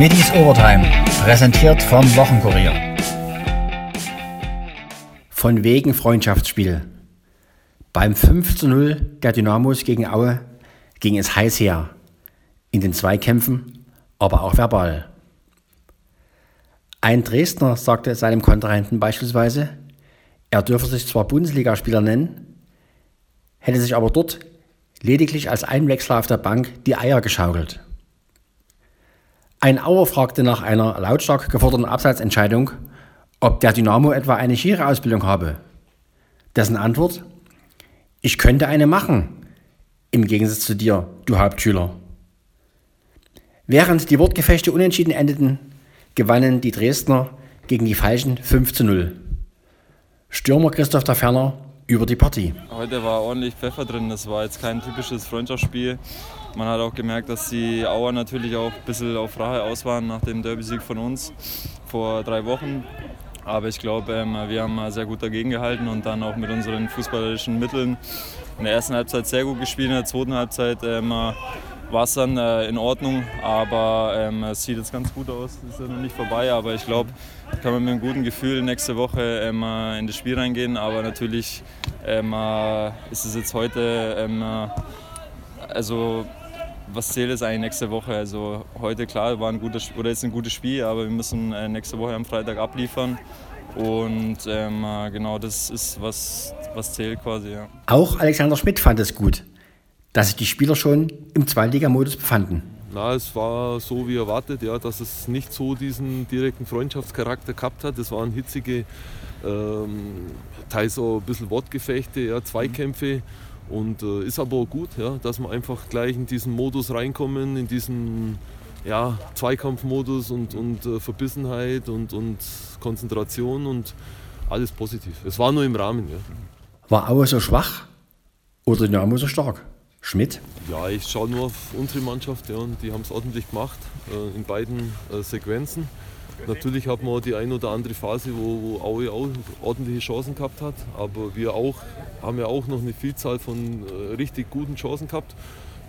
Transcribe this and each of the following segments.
Schmittis Overtime, präsentiert vom Wochenkurier. Von wegen Freundschaftsspiel. Beim 5 zu 0 der Dynamos gegen Aue ging es heiß her. In den Zweikämpfen, aber auch verbal. Ein Dresdner sagte seinem Kontrahenten beispielsweise, er dürfe sich zwar Bundesligaspieler nennen, hätte sich aber dort lediglich als Einwechsler auf der Bank die Eier geschaukelt. Ein Auer fragte nach einer lautstark geforderten Abseitsentscheidung, ob der Dynamo etwa eine Schiri-Ausbildung habe. Dessen Antwort: Ich könnte eine machen, im Gegensatz zu dir, du Hauptschüler. Während die Wortgefechte unentschieden endeten, gewannen die Dresdner gegen die Falschen 5 zu 0. Stürmer Christoph der Ferner über die Partie. Heute war ordentlich Pfeffer drin. Das war jetzt kein typisches Freundschaftsspiel. Man hat auch gemerkt, dass die Auer natürlich auch ein bisschen auf Rache aus waren nach dem Derby-Sieg von uns vor drei Wochen. Aber ich glaube, ähm, wir haben sehr gut dagegen gehalten und dann auch mit unseren fußballerischen Mitteln in der ersten Halbzeit sehr gut gespielt. In der zweiten Halbzeit ähm, war es dann äh, in Ordnung, aber ähm, es sieht jetzt ganz gut aus. Es ist ja noch nicht vorbei, aber ich glaube, kann man mit einem guten Gefühl nächste Woche ähm, in das Spiel reingehen. Aber natürlich ähm, ist es jetzt heute, ähm, also was zählt es eigentlich nächste Woche? Also heute klar war ein gutes oder ist ein gutes Spiel, aber wir müssen äh, nächste Woche am Freitag abliefern. Und ähm, genau das ist, was, was zählt quasi. Ja. Auch Alexander Schmidt fand es gut dass sich die Spieler schon im Zweitligamodus befanden. Na, es war so wie erwartet, ja, dass es nicht so diesen direkten Freundschaftscharakter gehabt hat. Es waren hitzige, ähm, teils auch ein bisschen Wortgefechte, ja, Zweikämpfe. Und äh, ist aber auch gut, ja, dass wir einfach gleich in diesen Modus reinkommen, in diesen ja, Zweikampfmodus und, und äh, Verbissenheit und, und Konzentration und alles positiv. Es war nur im Rahmen. Ja. War Aue so schwach oder Dynamo so stark? Schmidt? Ja, ich schaue nur auf unsere Mannschaft ja, und die haben es ordentlich gemacht äh, in beiden äh, Sequenzen. Natürlich hat man die ein oder andere Phase, wo, wo Aue auch ordentliche Chancen gehabt hat, aber wir auch, haben ja auch noch eine Vielzahl von äh, richtig guten Chancen gehabt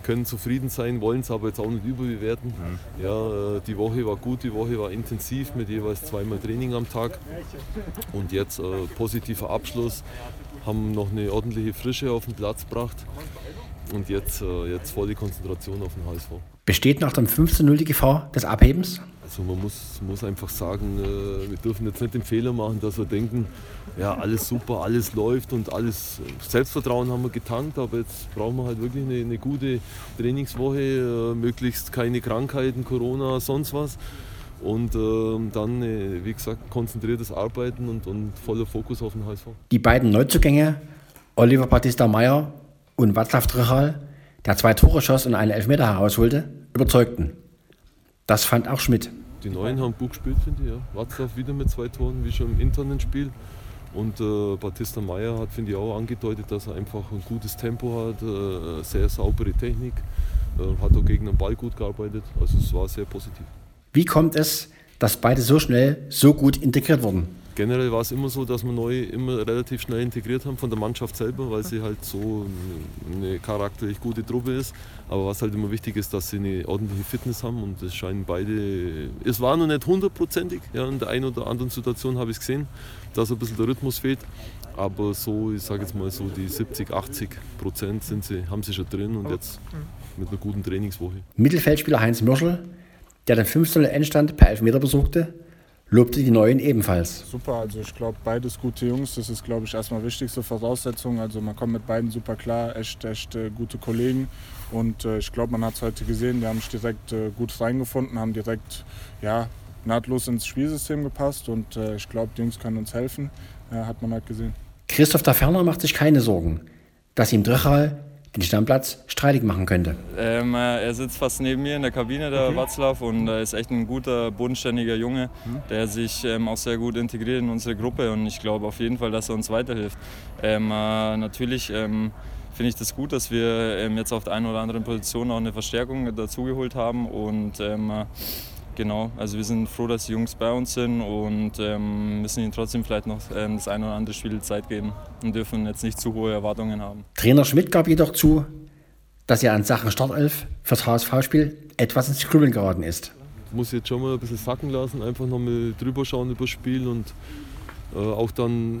können zufrieden sein, wollen es aber jetzt auch nicht überbewerten. Mhm. Ja, äh, die Woche war gut, die Woche war intensiv mit jeweils zweimal Training am Tag. Und jetzt äh, positiver Abschluss, haben noch eine ordentliche Frische auf den Platz gebracht und jetzt, äh, jetzt voll die Konzentration auf den HSV. Besteht nach dem 15-0 die Gefahr des Abhebens? Also man muss, muss einfach sagen, äh, wir dürfen jetzt nicht den Fehler machen, dass wir denken, ja alles super, alles läuft und alles Selbstvertrauen haben wir getankt, aber jetzt brauchen wir halt wirklich eine, eine gute Trainingswoche, äh, möglichst keine Krankheiten, Corona, sonst was. Und äh, dann, äh, wie gesagt, konzentriertes Arbeiten und, und voller Fokus auf den HSV. Die beiden Neuzugänge, Oliver Battista Meyer und Václav Trichal, der zwei Tore schoss und einen Elfmeter herausholte, überzeugten. Das fand auch Schmidt. Die Neuen haben gut gespielt, finde ich. Ja. Václav wieder mit zwei Toren, wie schon im internen Spiel. Und äh, Batista Meyer hat, finde ich, auch angedeutet, dass er einfach ein gutes Tempo hat, äh, sehr saubere Technik, äh, hat auch gegen den Ball gut gearbeitet. Also es war sehr positiv. Wie kommt es, dass beide so schnell so gut integriert wurden? Generell war es immer so, dass wir neu immer relativ schnell integriert haben von der Mannschaft selber, weil sie halt so eine charakterlich gute Truppe ist. Aber was halt immer wichtig ist, dass sie eine ordentliche Fitness haben und es scheinen beide. Es war noch nicht hundertprozentig. Ja, in der einen oder anderen Situation habe ich es gesehen, dass ein bisschen der Rhythmus fehlt. Aber so, ich sage jetzt mal so, die 70, 80 Prozent sind sie, haben sie schon drin und jetzt mit einer guten Trainingswoche. Mittelfeldspieler Heinz Mörschel, der den 15. Endstand per Elfmeter besuchte, lobte die Neuen ebenfalls. Super, also ich glaube, beides gute Jungs. Das ist, glaube ich, erstmal wichtigste Voraussetzung. Also man kommt mit beiden super klar, echt, echt äh, gute Kollegen. Und äh, ich glaube, man hat es heute gesehen, die haben sich direkt äh, gut reingefunden, haben direkt ja, nahtlos ins Spielsystem gepasst. Und äh, ich glaube, die Jungs können uns helfen, hat man halt gesehen. Christoph da Ferner macht sich keine Sorgen, dass ihm Drechal den Stammplatz streitig machen könnte. Ähm, äh, er sitzt fast neben mir in der Kabine, der okay. Watzlaw, und er ist echt ein guter, bodenständiger Junge, mhm. der sich ähm, auch sehr gut integriert in unsere Gruppe und ich glaube auf jeden Fall, dass er uns weiterhilft. Ähm, äh, natürlich ähm, finde ich das gut, dass wir ähm, jetzt auf der einen oder anderen Position auch eine Verstärkung dazugeholt haben und ähm, äh, Genau, also wir sind froh, dass die Jungs bei uns sind und ähm, müssen ihnen trotzdem vielleicht noch ähm, das eine oder andere Spiel Zeit geben und dürfen jetzt nicht zu hohe Erwartungen haben. Trainer Schmidt gab jedoch zu, dass er an Sachen Startelf fürs HSV-Spiel etwas ins Grübeln geraten ist. muss ich jetzt schon mal ein bisschen sacken lassen, einfach nochmal drüber schauen über das Spiel und äh, auch dann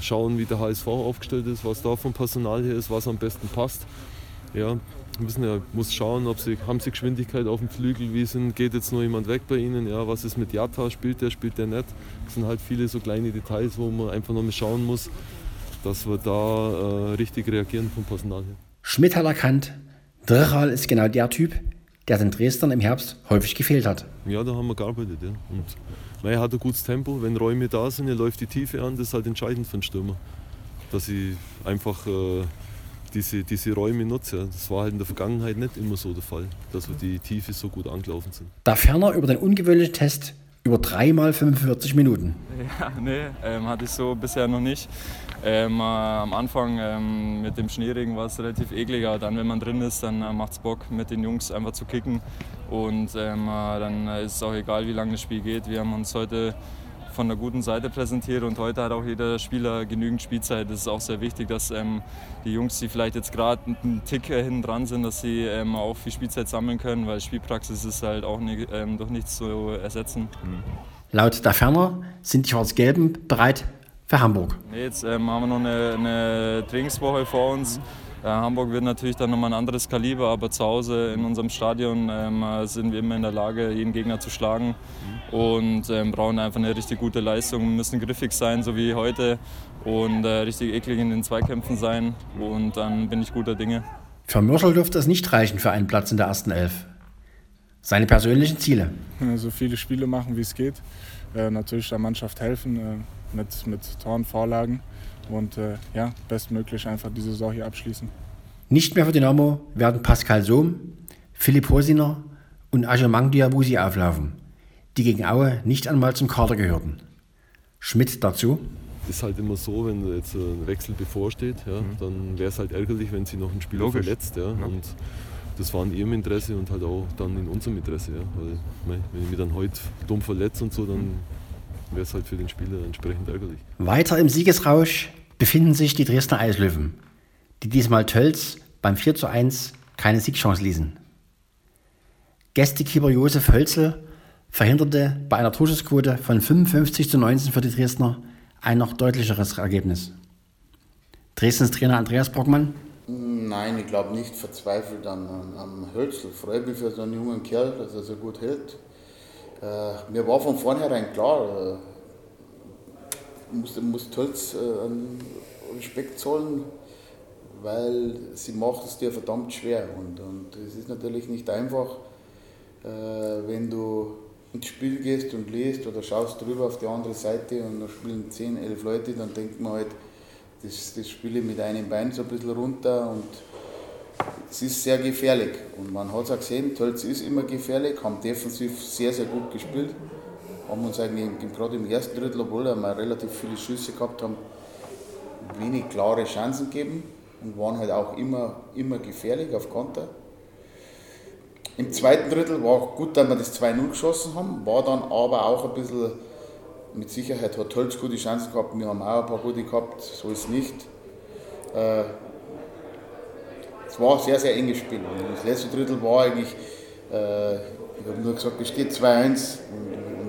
schauen, wie der HSV aufgestellt ist, was da vom Personal her ist, was am besten passt. Ja, müssen ja, muss schauen, ob sie, haben sie Geschwindigkeit auf dem Flügel, wie sind, geht jetzt noch jemand weg bei ihnen, ja, was ist mit Jata, spielt der, spielt der nicht. Das sind halt viele so kleine Details, wo man einfach noch mal schauen muss, dass wir da äh, richtig reagieren vom Personal her. Schmidt hat erkannt, Drechal ist genau der Typ, der den Dresdern im Herbst häufig gefehlt hat. Ja, da haben wir gearbeitet. Ja. Und weil er hat ein gutes Tempo, wenn Räume da sind, er läuft die Tiefe an, das ist halt entscheidend für einen Stürmer. Dass ich einfach äh, diese, diese Räume nutze. Das war halt in der Vergangenheit nicht immer so der Fall, dass wir die Tiefe so gut angelaufen sind. Da ferner über den ungewöhnlichen Test über dreimal 45 Minuten. Ja, nee, ähm, hatte ich so bisher noch nicht. Ähm, äh, am Anfang ähm, mit dem Schneeregen war es relativ eklig, aber dann, wenn man drin ist, dann äh, macht es Bock, mit den Jungs einfach zu kicken. Und ähm, äh, dann ist es auch egal, wie lange das Spiel geht. Wir haben uns heute von der guten Seite präsentiert und heute hat auch jeder Spieler genügend Spielzeit. Das ist auch sehr wichtig, dass ähm, die Jungs, die vielleicht jetzt gerade einen Tick äh, hinten dran sind, dass sie ähm, auch viel Spielzeit sammeln können, weil Spielpraxis ist halt auch nicht, ähm, durch nichts zu ersetzen. Mhm. Laut der Ferner sind die Schwarz-Gelben bereit für Hamburg. Jetzt haben wir noch eine, eine Trainingswoche vor uns. Mhm Hamburg wird natürlich dann nochmal ein anderes Kaliber, aber zu Hause in unserem Stadion ähm, sind wir immer in der Lage, jeden Gegner zu schlagen und ähm, brauchen einfach eine richtig gute Leistung, müssen griffig sein, so wie heute und äh, richtig eklig in den Zweikämpfen sein und dann bin ich guter Dinge. Für Mörschel dürfte es nicht reichen für einen Platz in der ersten Elf. Seine persönlichen Ziele? So viele Spiele machen, wie es geht. Äh, natürlich der Mannschaft helfen äh, mit, mit Toren, Vorlagen und äh, ja, bestmöglich einfach die Saison hier abschließen. Nicht mehr für Dynamo werden Pascal Sohm, Philipp Hosiner und Ajamang Diabusi auflaufen, die gegen Aue nicht einmal zum Kader gehörten. Schmidt dazu. Es ist halt immer so, wenn jetzt ein Wechsel bevorsteht, ja, mhm. dann wäre es halt ärgerlich, wenn sie noch einen Spieler Logisch. verletzt. Ja, ja. Und das war in ihrem Interesse und halt auch dann in unserem Interesse. Ja, weil, wenn ich mich dann heute dumm verletze und so, dann wäre es halt für den Spieler entsprechend ärgerlich. Weiter im Siegesrausch befinden sich die Dresdner Eislöwen, die diesmal Tölz beim 4 zu 1 keine Siegchance ließen. Gästekeeper Josef Hölzel verhinderte bei einer Torschussquote von 55 zu 19 für die Dresdner ein noch deutlicheres Ergebnis. Dresdens Trainer Andreas Brockmann. Nein, ich glaube nicht verzweifelt an, an, Hölzel. Freue mich für so einen jungen Kerl, dass er so gut hält. Äh, mir war von vornherein klar, äh, muss, muss Tölz äh, Respekt zollen, weil sie macht es dir verdammt schwer. Und, und es ist natürlich nicht einfach, äh, wenn du ins Spiel gehst und liest oder schaust drüber auf die andere Seite und da spielen 10, 11 Leute, dann denkt man halt, das, das spiele ich mit einem Bein so ein bisschen runter und es ist sehr gefährlich. Und man hat es auch gesehen, Tölz ist immer gefährlich, haben defensiv sehr, sehr gut gespielt haben uns eigentlich gerade im ersten Drittel, obwohl wir relativ viele Schüsse gehabt haben, wenig klare Chancen gegeben und waren halt auch immer, immer gefährlich auf Konter. Im zweiten Drittel war auch gut, dass wir das 2-0 geschossen haben, war dann aber auch ein bisschen, mit Sicherheit hat Holz gute Chancen gehabt, wir haben auch ein paar gute gehabt, so ist es nicht. Äh, es war ein sehr, sehr enges Spiel. Und das letzte Drittel war eigentlich, äh, ich habe nur gesagt, es steht 2-1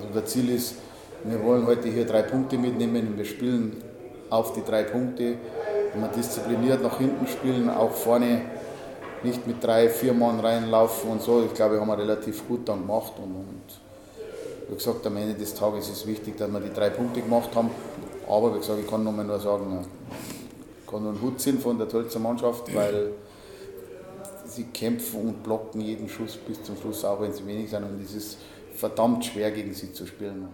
unser Ziel ist, wir wollen heute hier drei Punkte mitnehmen und wir spielen auf die drei Punkte. Wenn wir diszipliniert nach hinten spielen, auch vorne nicht mit drei, vier Mann reinlaufen und so. Ich glaube, haben wir relativ gut dann gemacht. Und, und wie gesagt, am Ende des Tages ist es wichtig, dass wir die drei Punkte gemacht haben. Aber wie gesagt, ich kann nochmal nur sagen, ich kann nur einen Hut ziehen von der Tölzer Mannschaft, weil sie kämpfen und blocken jeden Schuss bis zum Schluss, auch wenn sie wenig sind. Und es ist verdammt schwer gegen sie zu spielen.